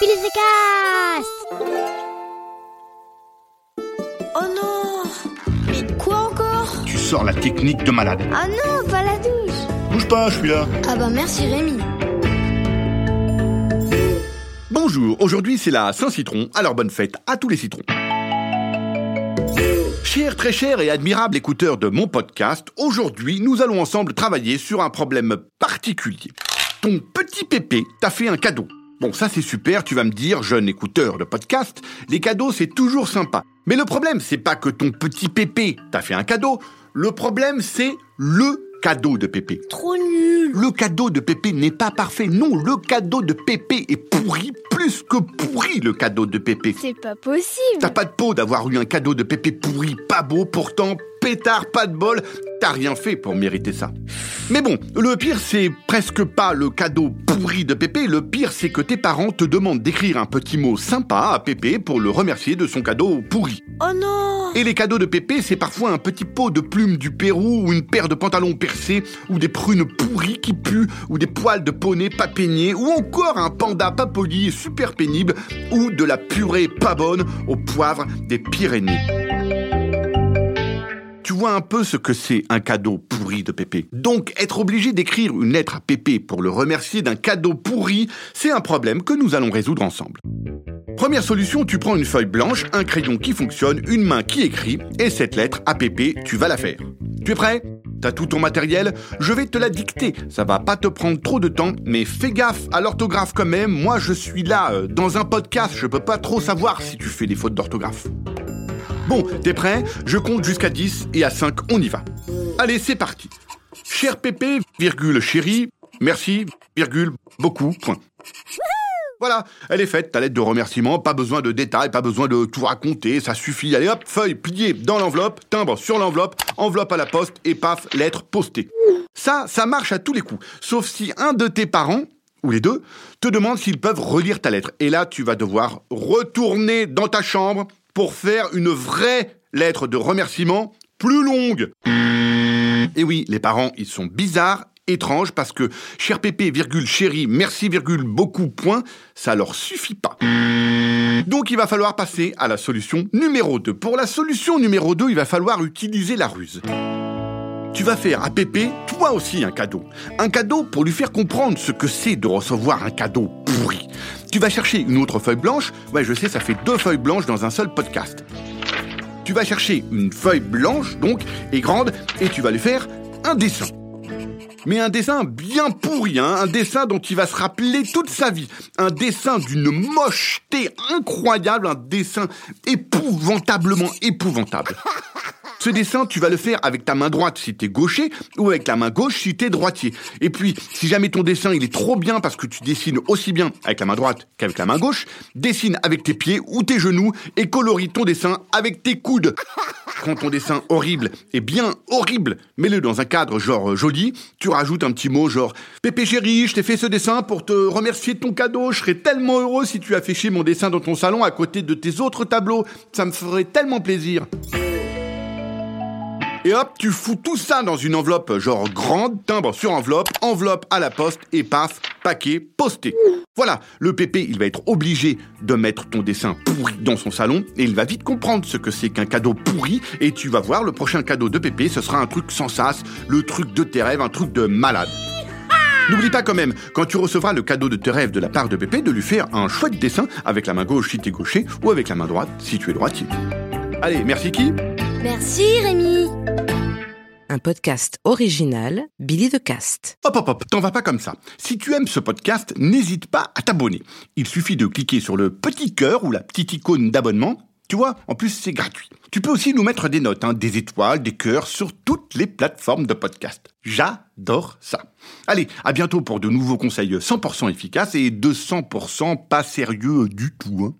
Cast Oh non Mais quoi encore? Tu sors la technique de malade. Ah non, pas la douche Bouge pas, je suis là. Ah bah merci Rémi Bonjour, aujourd'hui c'est la Saint-Citron, alors bonne fête à tous les citrons. Cher, très cher et admirable écouteur de mon podcast, aujourd'hui nous allons ensemble travailler sur un problème particulier. Ton petit pépé t'a fait un cadeau. Bon, ça c'est super, tu vas me dire, jeune écouteur de podcast, les cadeaux c'est toujours sympa. Mais le problème, c'est pas que ton petit pépé t'a fait un cadeau, le problème c'est le cadeau de Pépé. Trop nul Le cadeau de Pépé n'est pas parfait. Non, le cadeau de Pépé est pourri, plus que pourri le cadeau de Pépé. C'est pas possible T'as pas de peau d'avoir eu un cadeau de Pépé pourri, pas beau, pourtant pétard, pas de bol. T'as rien fait pour mériter ça. Mais bon, le pire c'est presque pas le cadeau pourri de Pépé, le pire c'est que tes parents te demandent d'écrire un petit mot sympa à Pépé pour le remercier de son cadeau pourri. Oh non Et les cadeaux de Pépé, c'est parfois un petit pot de plumes du Pérou ou une paire de pantalons percés ou des prunes pourries qui puent ou des poils de poney pas peignés ou encore un panda pas poli et super pénible ou de la purée pas bonne au poivre des Pyrénées. Vois un peu ce que c'est un cadeau pourri de Pépé. Donc, être obligé d'écrire une lettre à Pépé pour le remercier d'un cadeau pourri, c'est un problème que nous allons résoudre ensemble. Première solution, tu prends une feuille blanche, un crayon qui fonctionne, une main qui écrit, et cette lettre à Pépé, tu vas la faire. Tu es prêt? T'as tout ton matériel? Je vais te la dicter. Ça va pas te prendre trop de temps, mais fais gaffe à l'orthographe quand même. Moi, je suis là, euh, dans un podcast, je peux pas trop savoir si tu fais des fautes d'orthographe. Bon, t'es prêt? Je compte jusqu'à 10 et à 5, on y va. Allez, c'est parti. Cher Pépé, virgule chérie, merci, virgule, beaucoup, point. Voilà, elle est faite, ta lettre de remerciement, pas besoin de détails, pas besoin de tout raconter, ça suffit. Allez hop, feuille pliée dans l'enveloppe, timbre sur l'enveloppe, enveloppe à la poste et paf, lettre postée. Ça, ça marche à tous les coups, sauf si un de tes parents, ou les deux, te demande s'ils peuvent relire ta lettre. Et là, tu vas devoir retourner dans ta chambre pour faire une vraie lettre de remerciement plus longue. Et oui, les parents, ils sont bizarres, étranges, parce que cher pépé, virgule, chérie, merci, virgule, beaucoup, point, ça leur suffit pas. Donc il va falloir passer à la solution numéro 2. Pour la solution numéro 2, il va falloir utiliser la ruse. Tu vas faire à Pépé, toi aussi, un cadeau. Un cadeau pour lui faire comprendre ce que c'est de recevoir un cadeau pourri. Tu vas chercher une autre feuille blanche. Ouais, je sais, ça fait deux feuilles blanches dans un seul podcast. Tu vas chercher une feuille blanche, donc, et grande, et tu vas lui faire un dessin. Mais un dessin bien pourri, hein, un dessin dont il va se rappeler toute sa vie. Un dessin d'une mocheté incroyable, un dessin épouvantablement épouvantable. Ce dessin, tu vas le faire avec ta main droite si t'es gaucher ou avec la main gauche si t'es droitier. Et puis, si jamais ton dessin il est trop bien parce que tu dessines aussi bien avec la main droite qu'avec la main gauche, dessine avec tes pieds ou tes genoux et colorie ton dessin avec tes coudes. Quand ton dessin horrible est bien horrible, mets-le dans un cadre genre joli, tu rajoutes un petit mot genre Pépé chéri, je t'ai fait ce dessin pour te remercier de ton cadeau, je serais tellement heureux si tu affichais mon dessin dans ton salon à côté de tes autres tableaux, ça me ferait tellement plaisir. Et hop, tu fous tout ça dans une enveloppe genre grande, timbre sur enveloppe, enveloppe à la poste et paf, paquet posté. Voilà, le pépé, il va être obligé de mettre ton dessin pourri dans son salon et il va vite comprendre ce que c'est qu'un cadeau pourri et tu vas voir, le prochain cadeau de pépé, ce sera un truc sans sas, le truc de tes rêves, un truc de malade. N'oublie pas quand même, quand tu recevras le cadeau de tes rêves de la part de Pépé, de lui faire un chouette dessin avec la main gauche si tu es gaucher ou avec la main droite si tu es droitier. Allez, merci qui Merci Rémi Un podcast original Billy de Cast. Hop hop hop, t'en vas pas comme ça. Si tu aimes ce podcast, n'hésite pas à t'abonner. Il suffit de cliquer sur le petit cœur ou la petite icône d'abonnement. Tu vois, en plus c'est gratuit. Tu peux aussi nous mettre des notes, hein, des étoiles, des cœurs sur toutes les plateformes de podcast. J'adore ça. Allez, à bientôt pour de nouveaux conseils 100% efficaces et 200% pas sérieux du tout. Hein.